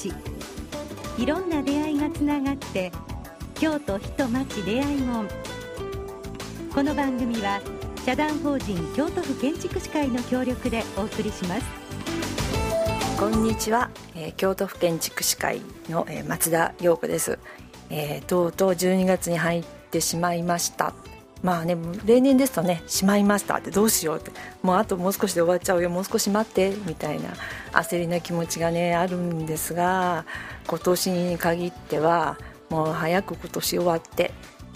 町いろんな出会いがつながって京都人町出会い門この番組は社団法人京都府建築士会の協力でお送りします。こんにちは、えー、京都府建築士会の、えー、松田陽子です、えー、とうとう12月に入ってしまいました。まあね例年ですとね「しまいました」ってどうしようって。もうあともう少しで終わっちゃうよもう少し待ってみたいな焦りな気持ちがねあるんですが今年に限ってはもう早く今年終わって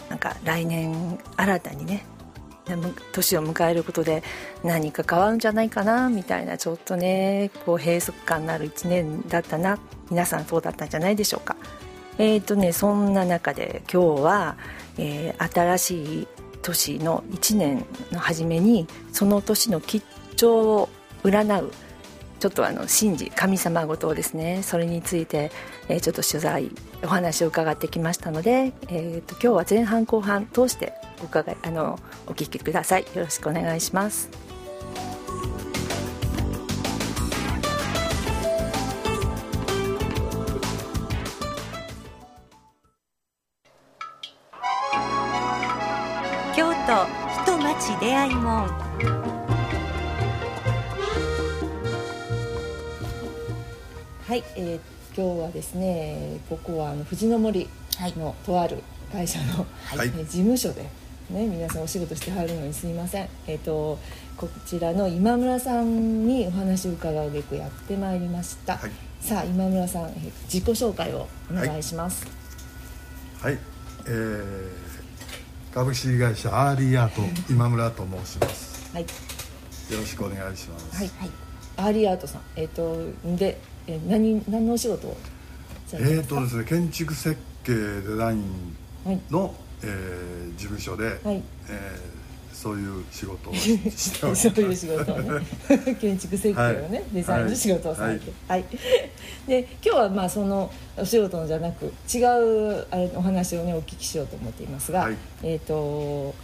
なんか来年新たにね年を迎えることで何か変わるんじゃないかなみたいなちょっとねこう閉塞感のある1年だったな皆さんそうだったんじゃないでしょうか。え、ー、とねそんな中で今日は、えー、新しい年の1年の初めにその年の吉兆を占うちょっとあの神事神様ごとですねそれについて、えー、ちょっと取材お話を伺ってきましたので、えーと、今日は前半後半通してお伺いあのお聞きくださいよろしくお願いします。町出会い門はい、えー、今日はですねここはあの藤の森のとある会社の、はい、えー、事務所でね皆さんお仕事してはるのにすみません。えっ、ー、とこちらの今村さんにお話を伺うべくやってまいりました、はい、さあ今村さん自己紹介をお願いします。はい、はい、えー株式会社アーリーアート今村と申します。はい。よろしくお願いします。はい。はい、アーリーアートさん、えっ、ー、とで、え何何のお仕事を？えっ、ー、とですね建築設計デザインの、はい、えー、事務所で、はい、えーそういう仕事をしております。そういう仕事を。ね 建築設計をね、はい、デザインの仕事をされて。はい、はい、で今日はまあそのお仕事のじゃなく違うあれお話をねお聞きしようと思っていますが、はい、えっ、ー、と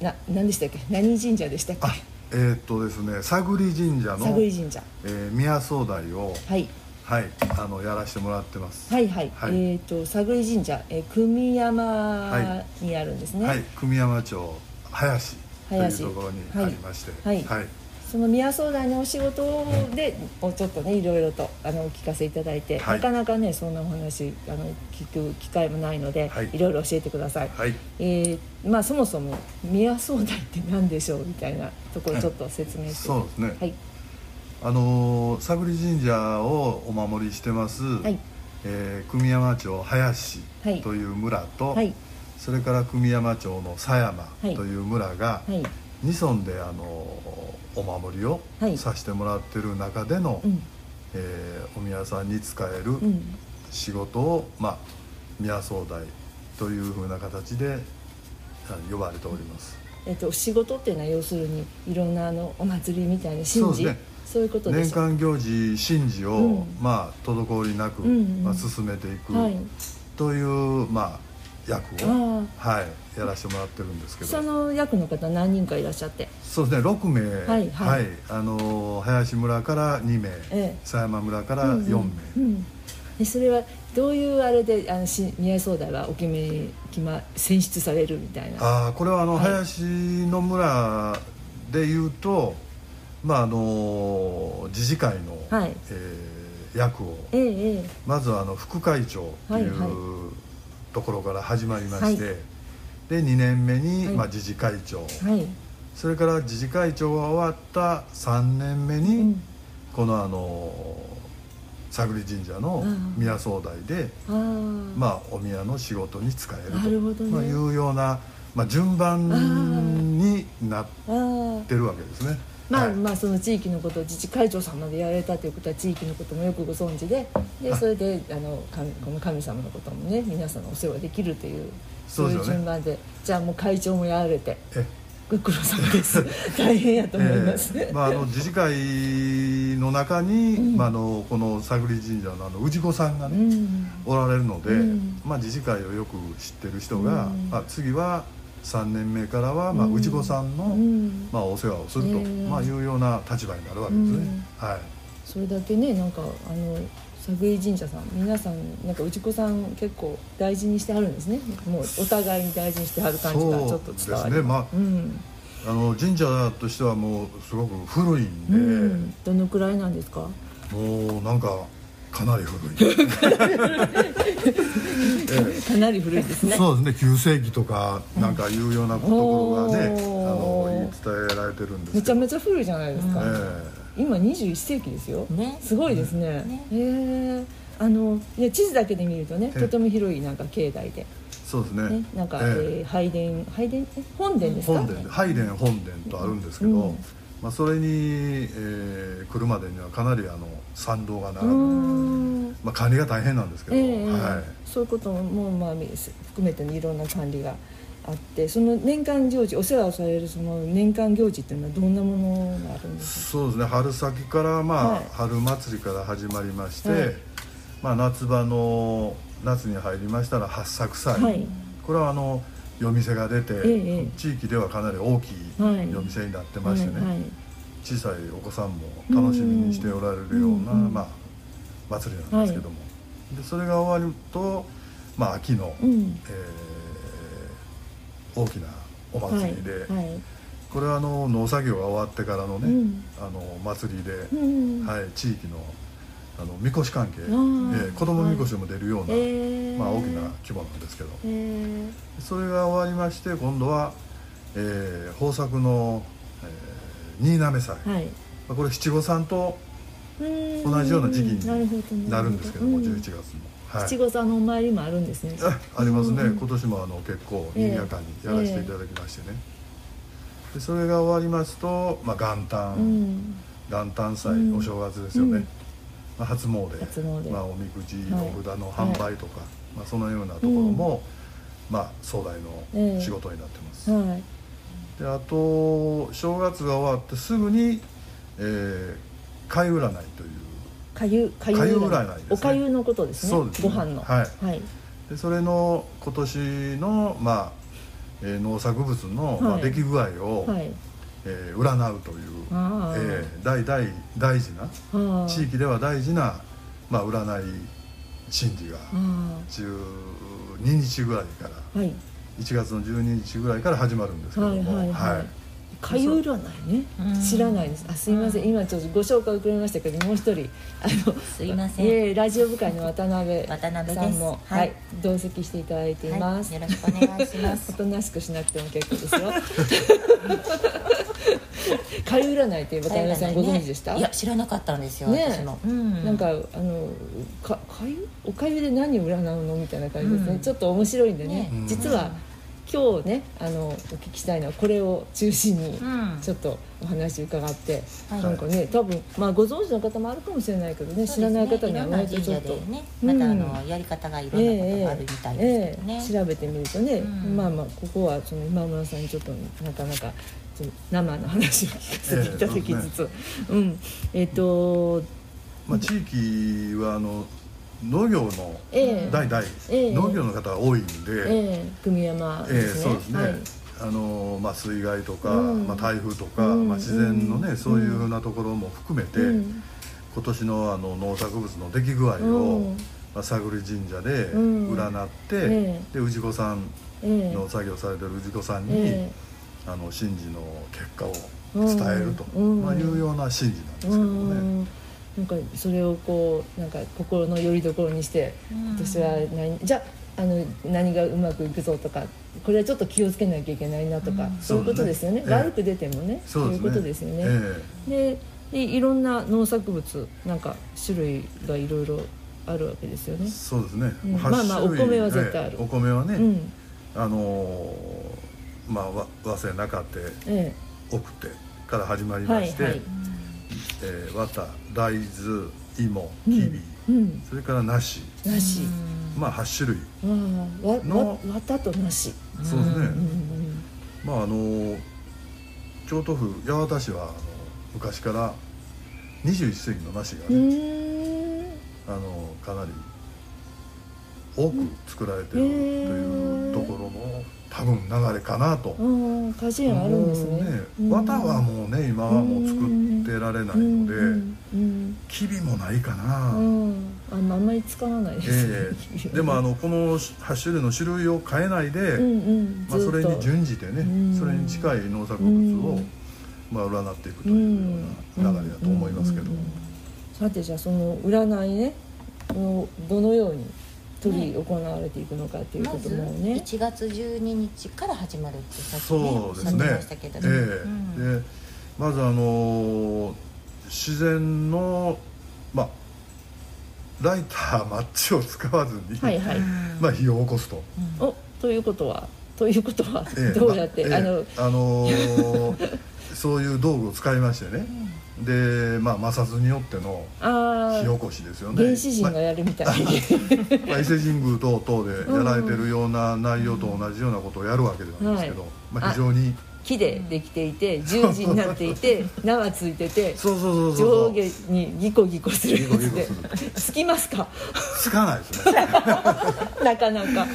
な何でしたっけ？何神社でしたっけ？えー、っとですね佐栗神社の佐栗神社、えー、宮総代をはい。はい、あのやらせてもらってます。はいはい。はい、えっ、ー、と佐栗神社、えー、久山にあるんですね。はい、久美山町林というところにありまして、はい、はい、その宮相談のお仕事で、もうちょっとねいろいろとあのお聞かせいただいて、はい、なかなかねそんなお話あの聞く機会もないので、はい、いろいろ教えてください、はい、えー、まあそもそも宮相談って何でしょうみたいなところちょっと説明して、そうですね。はい。あの佐栗神社をお守りしてます、はい。えー、久美山町林という村と、はいそれから久美山町の狭山という村が、はい。二村であのお守りをさせてもらってる中での、はい、えー、お宮さんに使える仕事を、まあ、宮総代というふうな形で呼ばれております。えっと、仕事っていうのは要するにいろんなあのお祭りみたいな神事。そう、ね,、いうこと年間行事神事を、うん、まあ滞りなく、うんうん、まあ、進めていく、はい、という、まあ、役を、はい、やらせてもらってるんですけど。その役の方何人かいらっしゃって？そうですね6名。はい、はい、あの林村から2名、ええ、狭山村から4名、うん。うんうん、それはどういうあれであのし宮総代はお決め決ま選出されるみたいな？あこれはあの、はい、林の村でいうとまああの自治会の、はい。えー、役を、ええ、まずはあの副会長という、はいはいところから始まりまして、はい、で2年目に、まあ、自治会長、はい、それから自治会長が終わった3年目に、うん、このあの佐栗神社の宮総代でまあお宮の仕事に使えると、ね、まあ、いうような、まあ、順番になってるわけですね。まあ、はい、まあその地域のことを自治会長さんまでやられたということは地域のこともよくご存知ででそれであのこの神様のこともね皆さんのお世話できるというそういう順番でじゃあもう会長もやられて。ご苦労様です。大変やと思います、えー、まあ、あの自治会の中に、うん、まあ、あのこの佐栗神社のあの氏子さんがね、うん、おられるので、うん、まあ、自治会をよく知ってる人が、あ次は3年目からは、まあ、内子さんの、まあ、お世話をすると、まあ、いうような立場になるわけですね。はい。それだけねなんかあの佐久井神社さん皆さんなんか内子さん結構大事にしてはるんですね。もうお互いに大事にしてはる感じがちょっと伝わるです。ねまあ、うん。あの神社としてはもうすごく古いんで、うん、どのくらいなんですか？もうなんかかなり古い。かなり古いですね。そうですね。9世紀とかなんかいうようなところがね、うん、あの伝えられてるんですめちゃめちゃ古いじゃないですか、えー、今21世紀ですよ、ね、すごいですね。ね。え。ー、あの地図だけで見るとねとても広いなんか境内で。そうですね、ね、なんか、えー、拝殿拝殿？本殿ですか？本殿拝殿本殿とあるんですけど、うん、まあ、それに、えー、来るまでにはかなりあの参道が並ぶ、まあ、管理が大変なんですけど、えー、はい、そういうことも、まあ、含めて、ね、いろんな管理があってその年間行事お世話をされるその年間行事っていうのはどんなものがあるんですか？そうですね。春先からまあ、はい、春祭りから始まりまして、はい、まあ、夏場の夏に入りましたら八作祭、はい、これはあの夜店が出て、ええ、地域ではかなり大きい夜店になってましてね、はいはい、小さいお子さんも楽しみにしておられるような、うん、まあ、祭りなんですけども、でそれが終わると、まあ、秋の、うん、えー、大きなお祭りで。これはあの農作業が終わってからのね、うん、あの祭りで、はい、地域のあのみこし関係、えー、子供みこしも出るような、はい、まあ、大きな規模なんですけど、それが終わりまして今度は、えー、豊作の、えー、新滑祭、はい、これ七五三と同じような時期になるんですけども、11月の。はい、七五三のお参りもあるんですね。ありますね、今年もあの結構賑やかにやらせていただきましてね。でそれが終わりますと、まあ、元旦、元旦祭、お正月ですよね。まあ、初詣初詣、まあ、おみくじ、お札の販売とか、まあ、そのようなところも、まあ、壮大の仕事になってます、はい、であと正月が終わってすぐに、えー、粥占いという。粥粥占い。です、ね、お粥のことですね。そうですね。ご飯の。はい、はい、でそれの今年の、まあえー、農作物の、まあ、出来具合を、はいえー、占うという、えー、大大大事な地域では大事な、まあ、占い神事が12日ぐらいから、はい、1月の12日ぐらいから始まるんですけども。はいはいはい。はい。かゆ占いね、知らないです。あすいません、今ちょっとご紹介遅れましたけどもう一人。あのすいません、えー、ラジオ部会の渡辺渡辺さんもはい、同席していただいています、よろしくお願いします。おとなしくしなくても結構ですよ かゆ占いって渡辺さんご存知でした、いや知らなかったんですよ、ね、私も、うん、なんかあのかかゆおかゆで何を占うのみたいな感じですね、ちょっと面白いんでね、実は、今日ねあのお聞きしたいのはこれを中心にちょっとお話伺って、うん、なんかね多分、まあ、ご存知の方もあるかもしれないけどね、ね、知らない方には割とちょっと、ね、またあの、やり方がいろんなことがあるみたいですけどね、えーえ。ー、調べてみるとね、うん、まあまあここはその今村さんにちょっとなかなか生の話を聞かせていただきつつ、えー、うん、えっ、ー、とまあ地域はあの農業の代々、え農業の方が多いんで、え組山ですね、そうですね、はい、あのまあ、水害とか、うん、まあ、台風とか、うん、まあ、自然のね、うん、そういうふうなところも含めて、今年のあの農作物の出来具合を、まあ、探り神社で占って、で氏子さんの作業されてる氏子さんに、あの神事の結果を伝えると、まあ、いうような神事なんですけどね。なんかそれをこうなんか心の拠り所にして私は何じゃあの何がうまくいくぞとかこれはちょっと気をつけなきゃいけないなとか、うん、そういうことですよね、ね、悪く出てもね、そういうことですよね。ででいろんな農作物なんか種類がいろいろあるわけですよね。そうですね。うん、まあまあお米は絶対ある。お米はね、うん、あのー、まあ和製中手、ええ、奥手から始まりまして、はいはい、えー、綿大豆芋きび、うん、それから梨。梨。まあ8種類。の綿と梨。そうですね、まああの京都府八幡市はあの昔から21世紀の梨がねあのかなり多く作られてるというところの多分流れかなと。果樹園あるんですねね綿はもうね今はもう作ってられないので、機微もないかな、あんまり使わないです、え、でもあのこの8種類の種類を変えないで、まあ、それに準じてね、それに近い農作物を、まあ、占っていくというような流れだと思いますけど、さてじゃあその占いねどのように取り行われていくのかっていうこともね、ま、1月12日から始まるってさっきねそうですね。ましたけどね、えーうん、でまずあの自然のまあライターマッチを使わずに、はいはい、まあ火を起こすと。うん、おということはということは、えー、どうやって、まあ、えー、あのあのー、そういう道具を使いましてね、でまあ摩擦によっての火起こしですよね。原始人がやるみたいに、まあ、伊勢神宮等々でやられてるような内容と同じようなことをやるわけなんですけど、はい、まあ、非常に木でできていて十字になっていて縄ついてて上下にギコギコするやつで。つきますか？つかないですね。なかなか。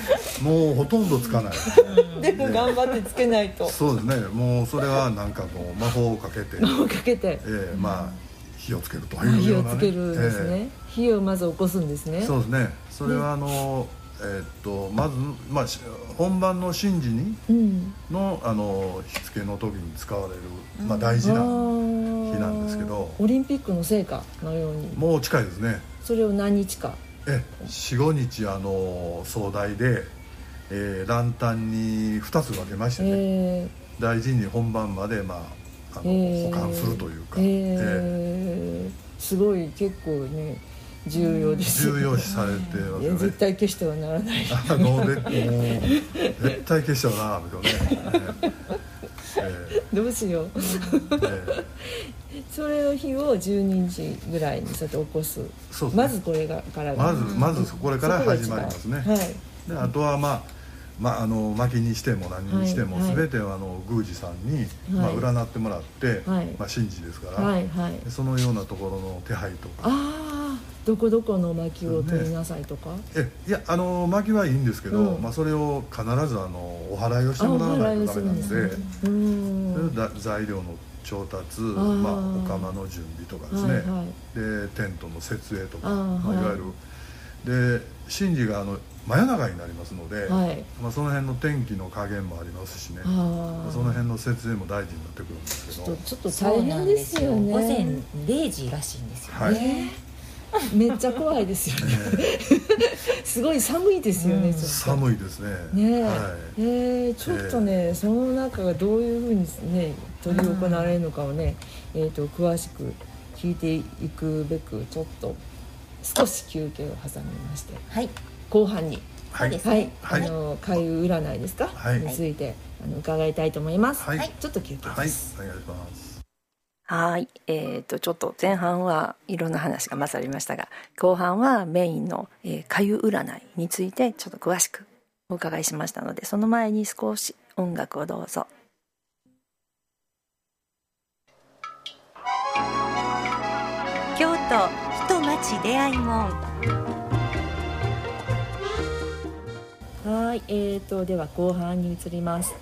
もうほとんどつかない。でも頑張ってつけないと。そうですね。もうそれはなんかもう魔法をかけて。魔法をかけて。ええー、まあ火をつけるというような、ね、火をつけるんですね、えー、火をまず起こすんですね。そうですね。それはあの、えー、っとまず、まあ、本番の神事にの,、あの火付けの時に使われる、まあ、大事な日なんですけど。オリンピックの成果のように。もう近いですね。それを何日か。え45日あの壮大で、えー、ランタンに2つ分けましてね、えー、大事に本番まで、まあ、あの、えー、保管するというか、えー、え。ー、すごい結構ね重要です、重要視されてますよね。絶対消してはならない。あのもう絶対消してはならないけどね、えー、どうしよう、えー、それの日を12日ぐらいにそうやって起こす。ね、まずこれがから。まずまずこれから始まりますね、はい、であとはまあまあ、あの薪にしても何にしても、はい、全てはあの宮司さんに、まあ、占ってもらって、はい、まあ、神事ですから、はい。はい、そのようなところの手配とか。ああどこどこの薪を取りなさいとか、ね、えいやあの薪はいいんですけど、うん、まあ、それを必ずあのお祓いをしてもらわないとダメなので、ね、材料の調達まあ、お釜の準備とかですね、はいはい、でテントの設営とかまあ、いわゆる。で神事があの真夜中になりますので、はい、まあ、その辺の天気の加減もありますしね。その辺の設営も大事になってくるんですけど。ちょっと大変ですよね。午前0時らしいんですよね、はい めっちゃ怖いですよね。すごい寒いですよね、うん、寒いですね。ね、はい、えー、ちょっとね、えー、その中がどういうふうにね執り行われるのかをね、うん、えーと、詳しく聞いていくべくちょっと少し休憩を挟みまして、はい、後半にはい、はい、あの開運占いですか、はい、についてあの伺いたいと思います。はい、ちょっと休憩です。はい、お願いします。はい、えーと、ちょっと前半はいろんな話が混ざりましたが後半はメインの「えー、かゆ占い」についてちょっと詳しくお伺いしましたのでその前に少し音楽をどうぞ。京都人町出会い門はい、えーと、では後半に移ります。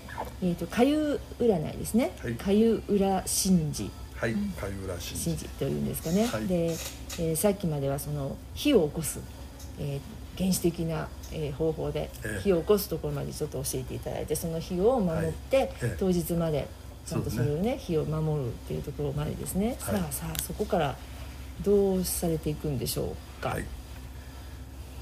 えーと、かゆ占いですね。かゆ裏神事はい、貝浦神事というんですかね、はい、で、えー、さっきまではその火を起こす、えー、原始的な、えー、方法で火を起こすところまでちょっと教えていただいてその火を守って、はい。えー、当日までちゃんとそれをね、ね、火を守るっていうところまでですね、はい、さあさあそこからどうされていくんでしょうか？はい。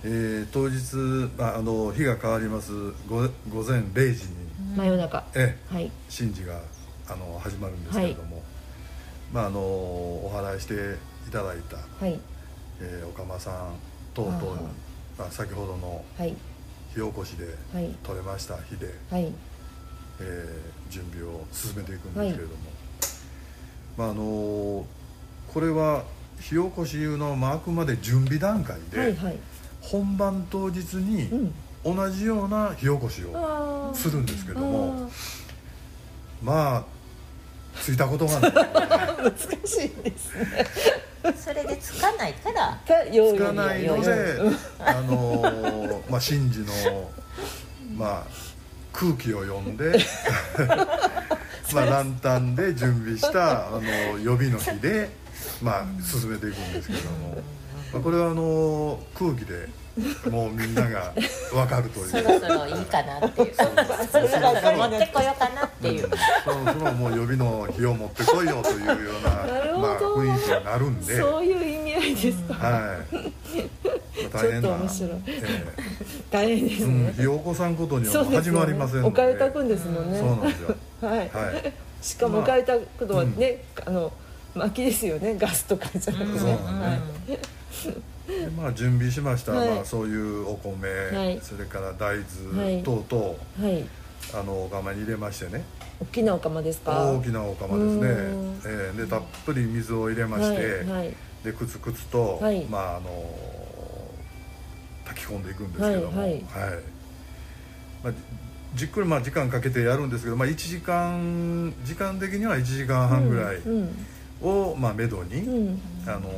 えー、当日ああの日が変わります。午午前0時に。真夜中、ええ。はい、神事があの始まるんですけれども、まあ、あのお祓いしていただいた、はい。えー、おかまさん等々にまあ、先ほどの火起こしで取れました火で、はい。えー、準備を進めていくんですけれども、まああのこれは火起こしいうのはあくまで準備段階で、はいはい、本番当日に同じような火起こしをするんですけども、まあついたことがない。難しいですね。それでつかないから。つかないのであのまあ神事のまあ空気を読んで まあ、ランタンで準備したあの予備の日で、まあ、進めていくんですけども、まあ、これはあの空気でもうみんなが分かるという。そろそろいいかなっていう。そろそろ持ってこようかなっていう、うん、そろそろもう予備の日を持ってこいよというようなまあ、雰囲気になるんで。そういう意味合いですか、はい、まあ、大変な面白い、えー、大変ですね、うん、ひよこさんことには始まりませんので、ね、おかゆ炊くんですもんね、そうなんですよ。はい、はい、しかもおかゆ炊くのはね、まあ、あの薪ですよね。ガスとかじゃなくて。ね、はいでまあ準備しました、はい、まあ、そういうお米、はい、それから大豆等々、はい、あのお釜に入れましてね。大きなお釜ですか？大きなお釜ですね、えー、でたっぷり水を入れまして、でくつくつと、まああの炊き込んでいくんですけども。はい、まあ、じっくりまあ時間かけてやるんですけど、まあ、1時間時間的には1時間半ぐらいを、まあ、めどに、うん、あの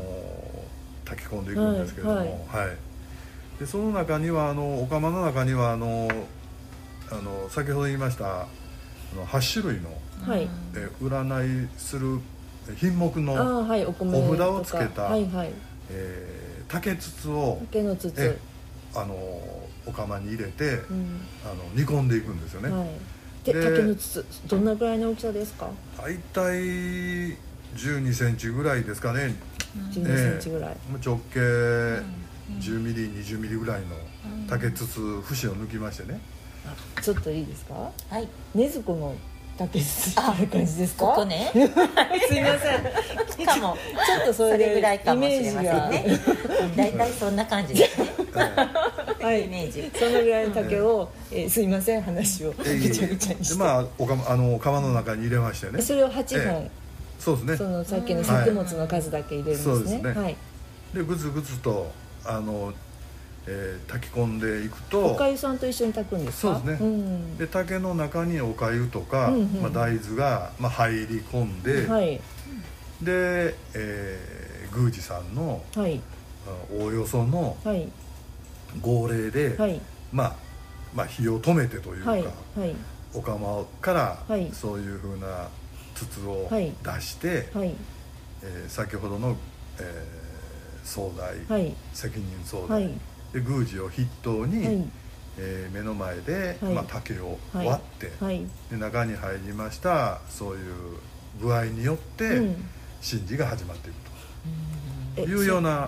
炊き込んでいくんですけども、はい、はい、でその中にはあのお釜の中にはあのあの先ほど言いましたあの8種類の、はい、え占いする品目のお札をつけた、はいはい。えー、竹筒を竹の筒。あのお釜に入れて、うん、あの煮込んでいくんですよね。はい。で竹の筒どんなぐらいの大きさですか？大体1 2センチぐらいですかね1 2センチぐらい、えー、直径10ミリ20ミリぐらいの竹筒節を抜きましてね。ちょっといいですか？はい。禰豆子の竹筒ある感じですか？ここね。すいません。かもちょっとそれぐらいかもしれませんね。大体そんな感じですね。はい、イメージ。そのぐらいの竹を、えー、すいません。話をぐちゃぐちゃにして、まあおかあの釜の中に入れましてね。それを8本、そうですね。そのさっきの作物の数だけ入れるんですね、はい、はい、でぐつぐつとあの、えー、炊き込んでいくとおかゆさんと一緒に炊くんですか？そうですね、うん、で竹の中におかゆとか、うんうん、まあ、大豆が、まあ、入り込んで、はい、で、えー、宮司さんの、はい、おおよその号令で、はい、まあまあ火を止めてというか、はい。はい、お釜から、そういうふうな筒を出して、はい、えー、先ほどの、えー、総代、はい、責任総代、はい、で宮司を筆頭に、はい、えー、目の前で、まあ、竹を割って、で中に入りましたそういう具合によって、うん、神事が始まっていくと。いうような、は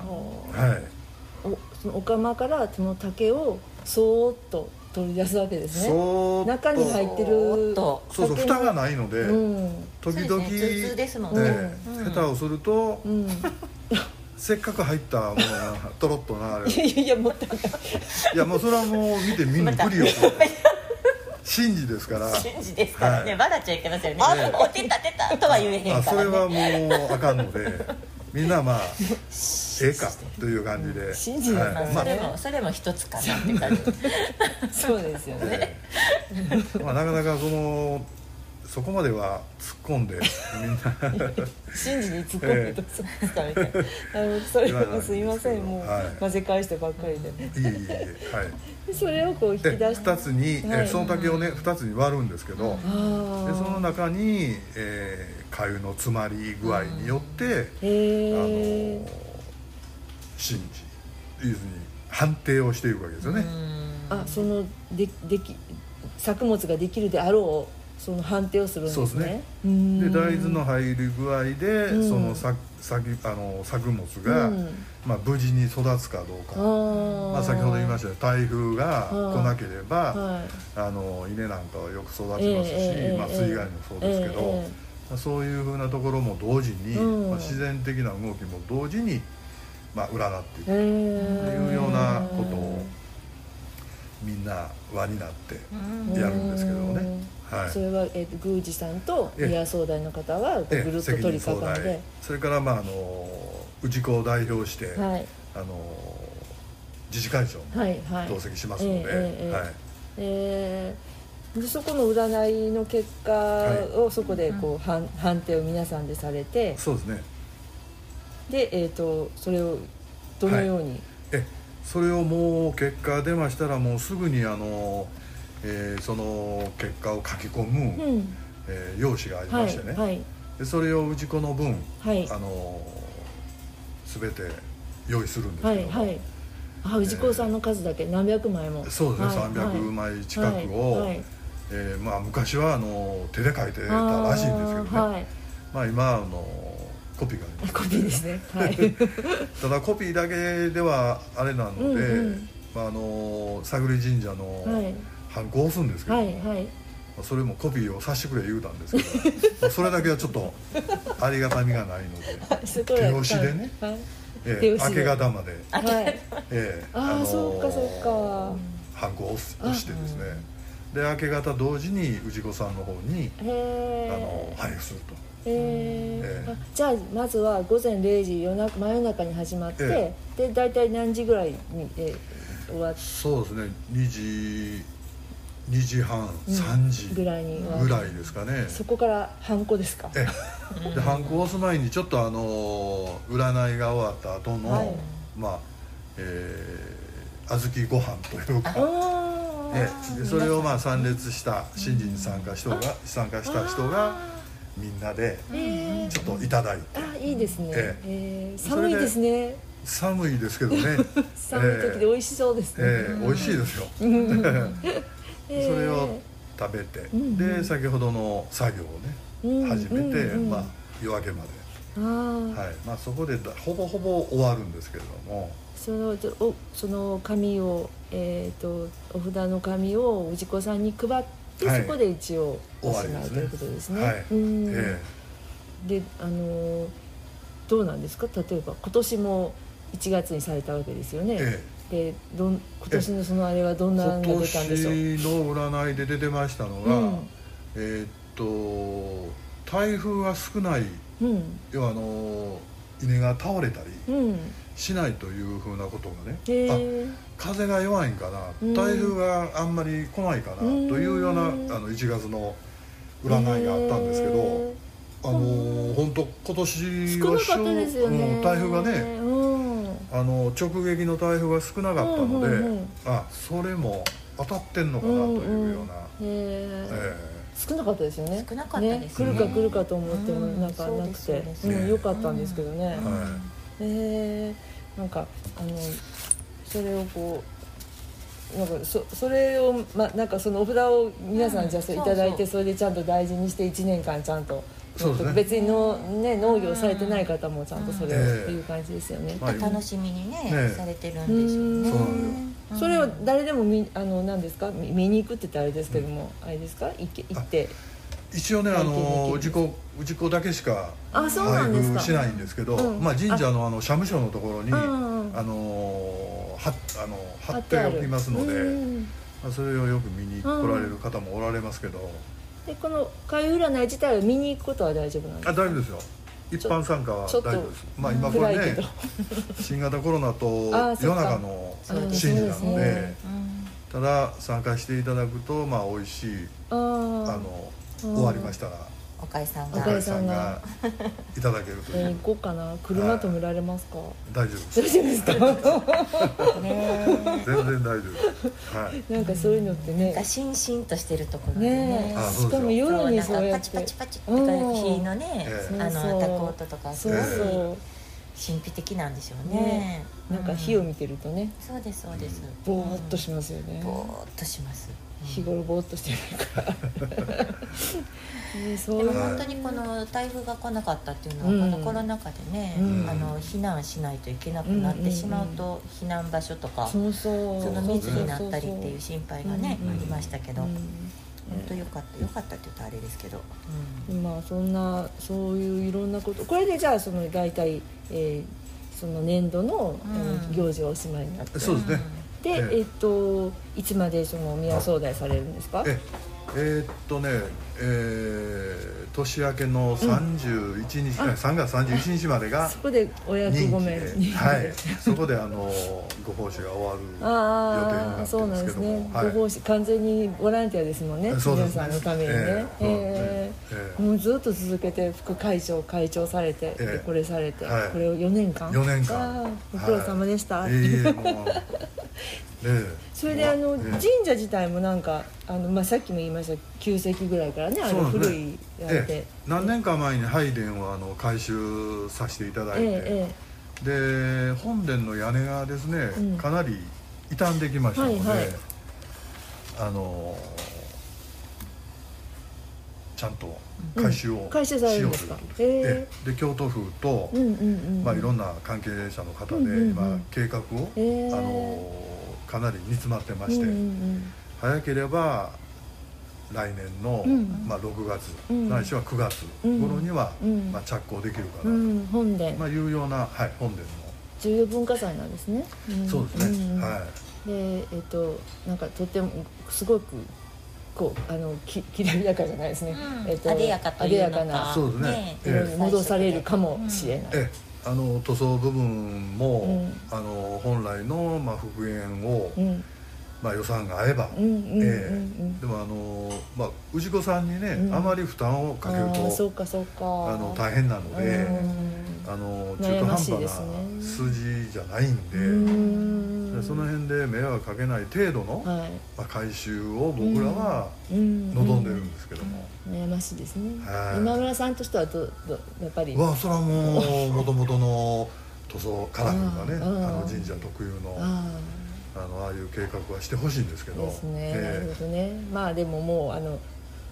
い、おそのお釜からその竹をそーっと取り出すわけですね。中に入ってるそうそう蓋がないので、うん、時々、ねですもんね、下手をすると、うん、せっかく入ったものがとろっとなるいやいやもったいないいやもうそれはもう見て見ぬふりを。神事ですから。神事ですからね、はい、笑っちゃいけませんね。あおてたてたとは言えへんから、ね、それはもうあかんので。みんなまあ ええかという感じで。信じる、はい、それもそれも一つかなって感じ。そうですよね、まあ、なかなかそのそこまでは突っ込んでみんな。信じに突っ込んでどうすですかみたい。なそれはすいません。もう、はい、混ぜ返してばっかりで、いえいえはい。それをこう引き出して。2つに、はい、その竹をね2つに割るんですけど、でその中に、えー、粥の詰まり具合によって、あの信じ要するに判定をしていくわけですよね。あそのででき作物ができるであろうその判定をするんですね。そうですね。で大豆の入り具合で、うん、その作作あの作物が、うん、まあ、無事に育つかどうか、まあ、先ほど言いましたように台風が来なければ、はい、あの稲なんかはよく育ちますし、えー、まあ、水害もそうですけど、えー、そういうふうなところも同時に、うん、まあ、自然的な動きも同時に、まあ、占っていく。というようなことをみんな輪になってやるんですけどね。はい、それは、えーと、宮司さんと宮総大の方はぐるっと取り囲んで。それからまああの氏子を代表して、はい、あの自治会長も同席しますので、はい。えー、そこの占いの結果をそこでこう、はい、判定を皆さん。でされてそうですねで、えーと、それをどのように、えそれをもう結果出ましたらもうすぐにあのえー、その結果を書き込む、うん、ええー、用紙がありましてね、はいはい、でそれを氏子の分、はい、あの全て用意するんですけども、はいはい。あ氏子さんの数だけ、えー、何百枚も。そうですね、はい、300枚近くを、はいはい、えー、まあ、昔はあの手で書いてたらしいんですけどね、はい、まあ、今あのコピーがありますコピーですね、はい、ただコピーだけではあれなので、うんうん、まあ、あの佐栗神社のハンコを押すんですけど、はいはい。それもコピーをさせてくれ言うたんですけど それだけはちょっとありがたみがないので 手押しでね、はい。えー、明け方まで、はい。えー、ああ、のー、そうかそうか。ハンコを押してですね。で明け方同時に氏子さんの方にあの配布すると。えー、えー、じゃあまずは午前0時夜中真夜中に始まって、えー、で大体何時ぐらいに、えー、終わってそうですね。2時2時半、うん、3時ぐらいにぐらいですかね。そこからハンコですか？えでハンコを押す前にちょっとあの占いが終わった後の、はい、まあえー、小豆ご飯というかえでそれをまあ参列した新人に参加人が参加した人がみんなでちょっといただいて。あいいですね、えー、寒いですね。寒いですけどね。寒い時で美味しそうですね、えー、美味しいですよ。それを食べて、で先ほどの作業をね始めて、まあ、夜明けまで。はい。まあ、そこでほぼほぼ終わるんですけれども。そのおその紙を、えーと、お札の紙を氏子さんに配って、はい、そこで一応おしまいということですね。はい、うん。えー、であのどうなんですか？例えば今年も1月にされたわけですよね。えーでどん今年のそのあれはどんなのが出たんでしょう？今年の占いで出てましたのが、うん、えー、っと台風が少ない、うん、要はあの稲が倒れたりしないというふうなことがね、うん、あ風が弱いんかな、台風があんまり来ないかなというような、あの1月の占いがあったんですけど、あの本当今年はね、台風がね、あの直撃の台風が少なかったので、うんうんうん、あそれも当たってんのかなというような、うんうん、えー、少なかったですよね。少なかったです、ね、来るか来るかと思ってもなんかなくて、うん、よかったんですけどね、うん、はい、えー、なんかあのそれをこうなんかそそれを、ま、なんかそのお札を皆さんじゃあいただいてそれでちゃんと大事にして1年間ちゃんとね、別にの、ね、農業されてない方もちゃんとそれをっていう感じですよね、えー、楽しみにね、ね、されてるんでしょうね。そそれを誰でもみあの何ですか？見に行くって言ったらあれですけども、うん、あれですか？行け行って。一応ねあの氏子氏子だけしか配布しないんですけど、うん、まあ、神社のあの社務所のところに、あのはあの貼っておきますので、まあ、それをよく見に来られる方もおられますけど。でこの開運占い自体を見に行くことは大丈夫なんですか？あ大丈夫ですよ。一般参加は大丈夫です。まあ今これね新型コロナと夜中の神事なので、ねただ参加していただくとまあ美味しいあの終わりましたらおかえさんが。おかえさんが いただけるという、えー、行こうかな。車止められますか、はい、大丈夫大丈夫ですか？全然大丈夫はい。なんかそういうのってね。しんしんとしてるところね。しかも夜にそうやって。パチパチパチって火のね、あのタコ音とかそうそう。神秘的なんでしょうね。なんか火を見てるとね、そうですそうです。ぼーっとしますよね。ぼーっとします日頃ぼーっとしてるから。でも本当にこの台風が来なかったっていうのは、うん、このコロナ禍でね、うん、あの避難しないといけなくなってしまうと、避難場所とか、その密になったりっていう心配がね、ありましたけど。本当よかったよかったって言うとあれですけど、うん、まあそんなそういういろんなことこれでじゃあその大体、えー、その年度の、うん、行事はおしまいになって。そうですねで、えー、っといつまでその宮総代されるんですか？ええ。ー、っとねえー、年明けの31日、うん、3月31日までがそこでお役ごめんはい。そこであのご奉仕が終わる予定になってますけども。そうなんですね、はい、ご奉仕完全にボランティアですもんね皆さんのためにね。えー、えー、もうずっと続けて副会長会長されて、これされて、はい、これを4年間？4年間。ご苦労様でした、はい、いえいえもうそれであの、神社自体もなんかあの、まあ、さっきも言いました9世紀ぐらいからねあの古いやって、何年か前に拝殿をあの改修させていただいて、で本殿の屋根がですね、うん、かなり傷んできましたので、はいはい、あのちゃんと改修をしようというで。で京都府と、まあ、いろんな関係者の方で今計画を、あのかなり煮詰まってまして、早ければ来年の、まあ、6月、ないしは9月頃には、まあ、着工できるかな。と、本殿。まあ、いうような、はい、本殿の。重要文化財なんですね、そうですね、はい。でえっとなんかとてもすごくこうあのききらびやかじゃないですね、うん、えっと、あでやかというのか。そうですね。ね、戻されるかもしれない、えあの塗装部分も、うん、あの本来の、まあ、復元を、うん。まあ、予算が合えば、でもあの、まあ、氏子さんにね、うん、あまり負担をかけるとそうかそうか。あの大変なので、あの中途半端な数字じゃないんででその辺で迷惑かけない程度の、はい、まあ、回収を僕らは望んでるんですけども、悩ましいですね、はい、今村さんとしてはどどやっぱり。わそれはもうもともとの塗装カラフルなねあの神社特有の。あのああいう計画はしてほしいんですけど。ですね、えー、なるほどね。まあでももうあの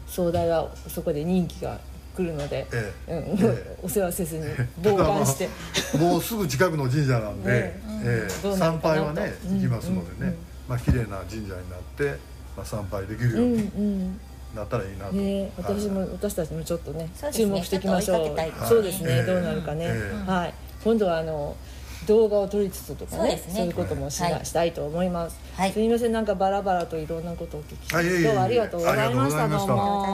壮大はそこで人気が来るので、ええ。うん。ええ、お世話せずに傍観して、まあ、もうすぐ近くの神社なんで、ええ。え参拝はね行きますのでね、うん。うん、まあ綺麗な神社になって、まあ、参拝できるように、うんうん。なったらいいなと、ね、私も、はい、私たちもちょっとね、ね、注目していきましょう。そうですね、どうなるかね、はい。今度はあの動画を撮りつつとかねそう、ね、いうこともし,、はい、したいと思います、はい、すみません。なんかバラバラといろんなことをお聞きして、はい、今日はありがとうございました。どうも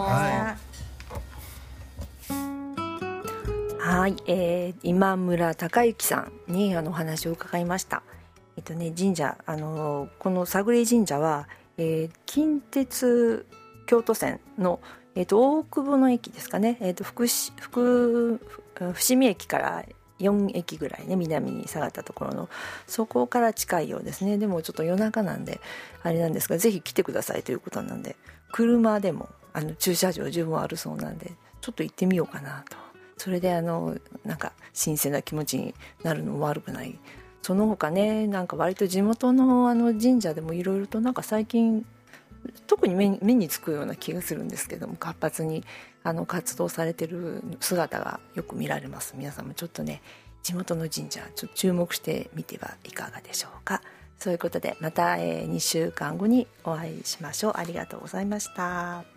はい、えー、今村隆之さんにあのお話を伺いました。えっとね神社あのこの佐栗神社は、えー、近鉄京都線のえーと、大久保の駅ですかね、えーと、福福伏見駅から4駅ぐらいね南に下がったところのそこから近いようですね。でもちょっと夜中なんであれなんですがぜひ来てくださいということなんで車でもあの駐車場十分あるそうなんでちょっと行ってみようかなと。それであのなんか新鮮な気持ちになるのも悪くない。その他ねなんか割と地元のあの神社でもいろいろとなんか最近特に目につくような気がするんですけども活発にあの活動されてる姿がよく見られます。皆さんもちょっとね地元の神社ちょっと注目してみてはいかがでしょうか。そういうことでまた、えー、2週間後にお会いしましょう。ありがとうございました。